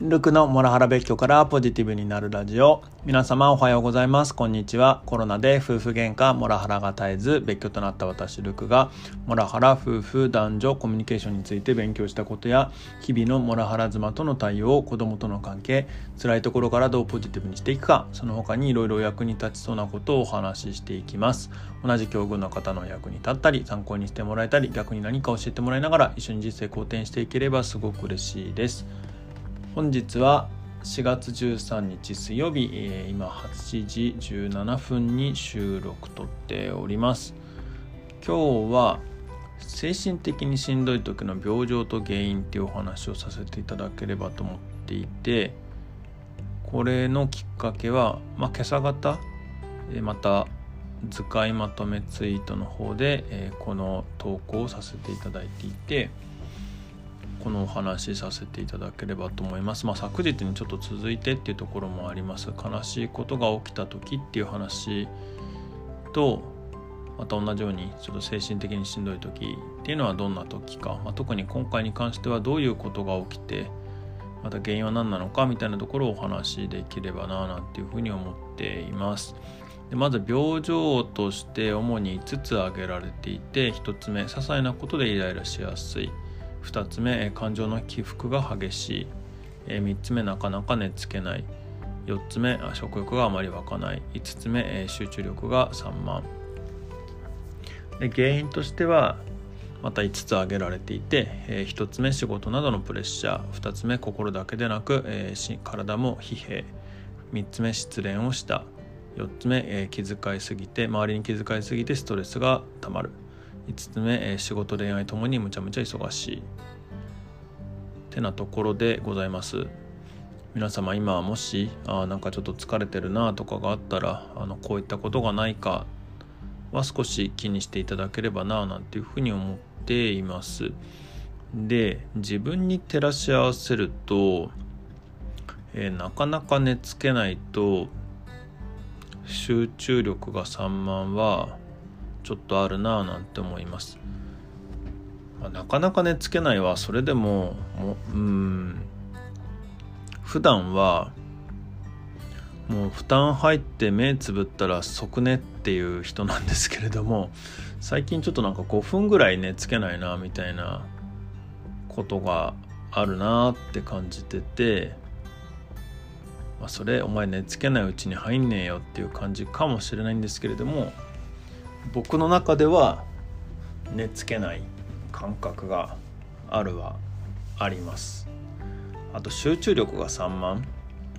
ルクのモラハラ別居からポジティブになるラジオ。皆様おはようございます。こんにちは。コロナで夫婦喧嘩モラハラが絶えず別居となった私ルクがモラハラ夫婦男女コミュニケーションについて勉強したことや日々のモラハラ妻との対応子供との関係辛いところからどうポジティブにしていくかその他にいろいろ役に立ちそうなことをお話ししていきます。同じ境遇の方の役に立ったり参考にしてもらえたり逆に何か教えてもらいながら一緒に人生好転していければすごく嬉しいです。本日は4月13日水曜日、えー、今8時17分に収録とっております。今日は精神的にしんどい時の病状と原因っていうお話をさせていただければと思っていてこれのきっかけは、まあ、今朝方また図解まとめツイートの方で、えー、この投稿をさせていただいていてこのお話しさせていただければと思います。まあ、昨日にちょっと続いてっていうところもあります。悲しいことが起きた時っていう話とまた同じようにちょっと精神的にしんどい時っていうのはどんな時か、まあ、特に今回に関してはどういうことが起きてまた原因は何なのかみたいなところをお話しできればななんていうふうに思っています。でまず病状として主に5つ挙げられていて1つ目些細なことでイライラしやすい2つ目感情の起伏が激しい。3つ目なかなか寝つけない。4つ目食欲があまり湧かない。5つ目集中力が散漫。で原因としてはまた5つ挙げられていて、え1つ目仕事などのプレッシャー。2つ目心だけでなく、え体も疲弊。3つ目失恋をした。4つ目、え気遣いすぎて周りに気遣いすぎてストレスがたまる。5つ目、え仕事恋愛ともにむちゃむちゃ忙しいてなところでございます。皆様今もしあなんかちょっと疲れてるなとかがあったらあのこういったことがないかは少し気にしていただければななんていうふうに思っています。で自分に照らし合わせると、えー、なかなか寝つけないと集中力が散漫はちょっとあるなぁなんて思います、まあ、なかなか寝つけないはそれでももうん。普段はもう負担入って目つぶったら即寝っていう人なんですけれども最近ちょっとなんか5分ぐらい寝つけないなみたいなことがあるなって感じてて、まあ、それお前寝つけないうちに入んねえよっていう感じかもしれないんですけれども僕の中では寝つけない感覚があるはあります。あと集中力が散漫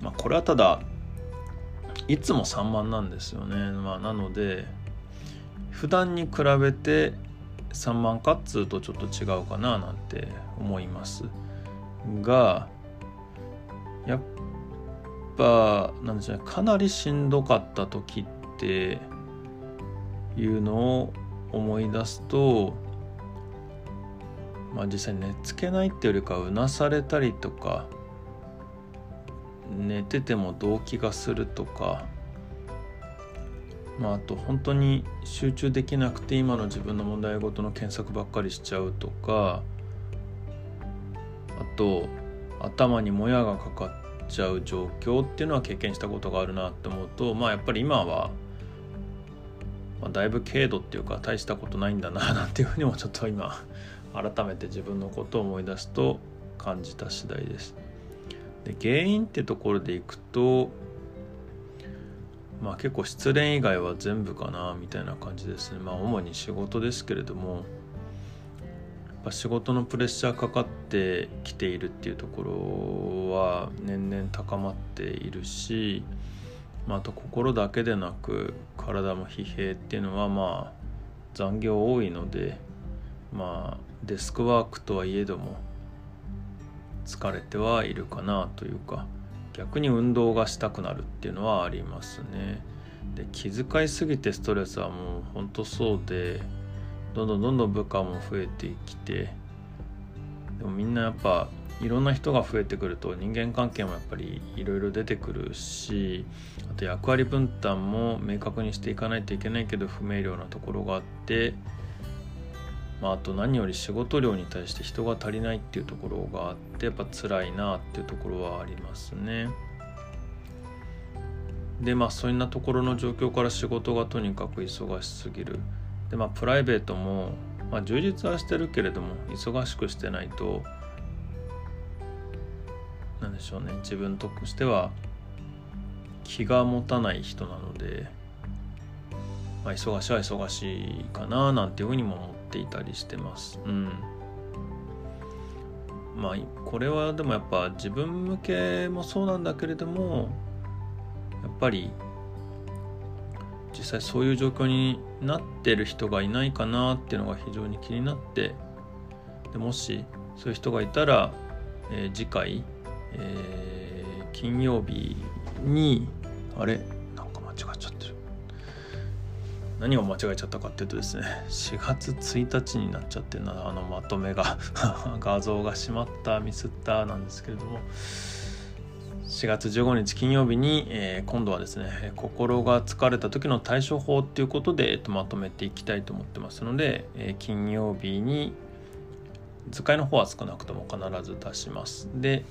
まあこれはただいつも散漫なんですよね。まあなので普段に比べて散漫かっつうとちょっと違うかななんて思います。がやっぱなんでしょうね。かなりしんどかった時っていうのを思い出すとまあ実際寝つけないっていうよりかうなされたりとか寝てても動悸がするとかまああと本当に集中できなくて今の自分の問題ごとの検索ばっかりしちゃうとかあと頭にもやがかかっちゃう状況っていうのは経験したことがあるなって思うとまあやっぱり今はまあ、だいぶ軽度っていうか大したことないんだななんていうふうにもちょっと今改めて自分のことを思い出すと感じた次第です。で原因ってところでいくとまあ結構失恋以外は全部かなみたいな感じですね。まあ主に仕事ですけれどもやっぱ仕事のプレッシャーかかってきているっていうところは年々高まっているしまあ、と心だけでなく体も疲弊っていうのはまあ残業多いのでまあデスクワークとはいえども疲れてはいるかなというか逆に運動がしたくなるっていうのはありますね。で気遣いすぎてストレスはもうほんとそうでどんどんどんどん部下も増えてきてでもみんなやっぱいろんな人が増えてくると人間関係もやっぱりいろいろ出てくるしあと役割分担も明確にしていかないといけないけど不明瞭なところがあってまあ、あと何より仕事量に対して人が足りないっていうところがあってやっぱ辛いなっていうところはありますね。でまあそんなところの状況から仕事がとにかく忙しすぎる。でまあプライベートも、まあ、充実はしてるけれども忙しくしてないと何でしょうね自分としては気が持たない人なので、まあ、忙しいは忙しいかななんていうふうにも思っていたりしてます。うんまあこれはでもやっぱ自分向けもそうなんだけれどもやっぱり実際そういう状況になってる人がいないかなっていうのが非常に気になってでもしそういう人がいたら、えー、次回、えー、金曜日にあれ？なんか間違っちゃってる。何を間違えちゃったかっていうとですね4月1日になっちゃってるな。あのまとめが 画像がしまったミスったなんですけれども。4月15日金曜日に、えー、今度はですね心が疲れた時の対処法っていうことで、えっと、まとめていきたいと思ってますので、えー、金曜日に図解の方は少なくとも必ず出します。で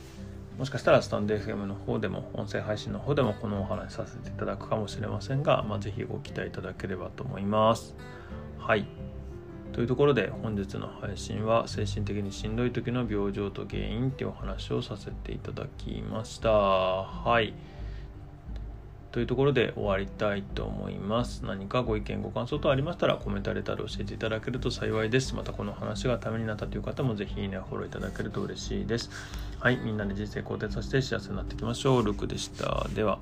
もしかしたらスタンド FM の方でも音声配信の方でもこのお話させていただくかもしれませんが、まあ、ぜひご期待いただければと思いますはいというところで本日の配信は精神的にしんどい時の病状と原因っていうお話をさせていただきました。はい。というところで終わりたいと思います。何かご意見、ご感想等ありましたらコメントレターで教えていただけると幸いです。またこの話がためになったという方もぜひいいね、フォローいただけると嬉しいです。はい、みんなで人生肯定させて幸せになっていきましょう。ルクでした。では。